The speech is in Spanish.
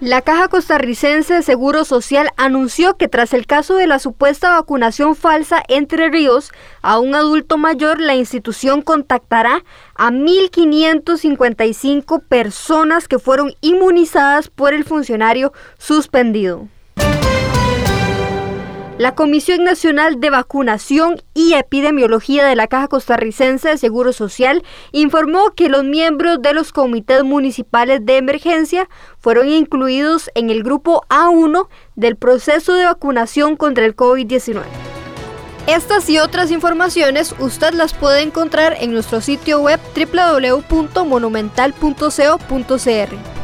La Caja Costarricense de Seguro Social anunció que tras el caso de la supuesta vacunación falsa entre ríos a un adulto mayor, la institución contactará a 1.555 personas que fueron inmunizadas por el funcionario suspendido. La Comisión Nacional de Vacunación y Epidemiología de la Caja Costarricense de Seguro Social informó que los miembros de los comités municipales de emergencia fueron incluidos en el grupo A1 del proceso de vacunación contra el COVID-19. Estas y otras informaciones usted las puede encontrar en nuestro sitio web www.monumental.co.cr.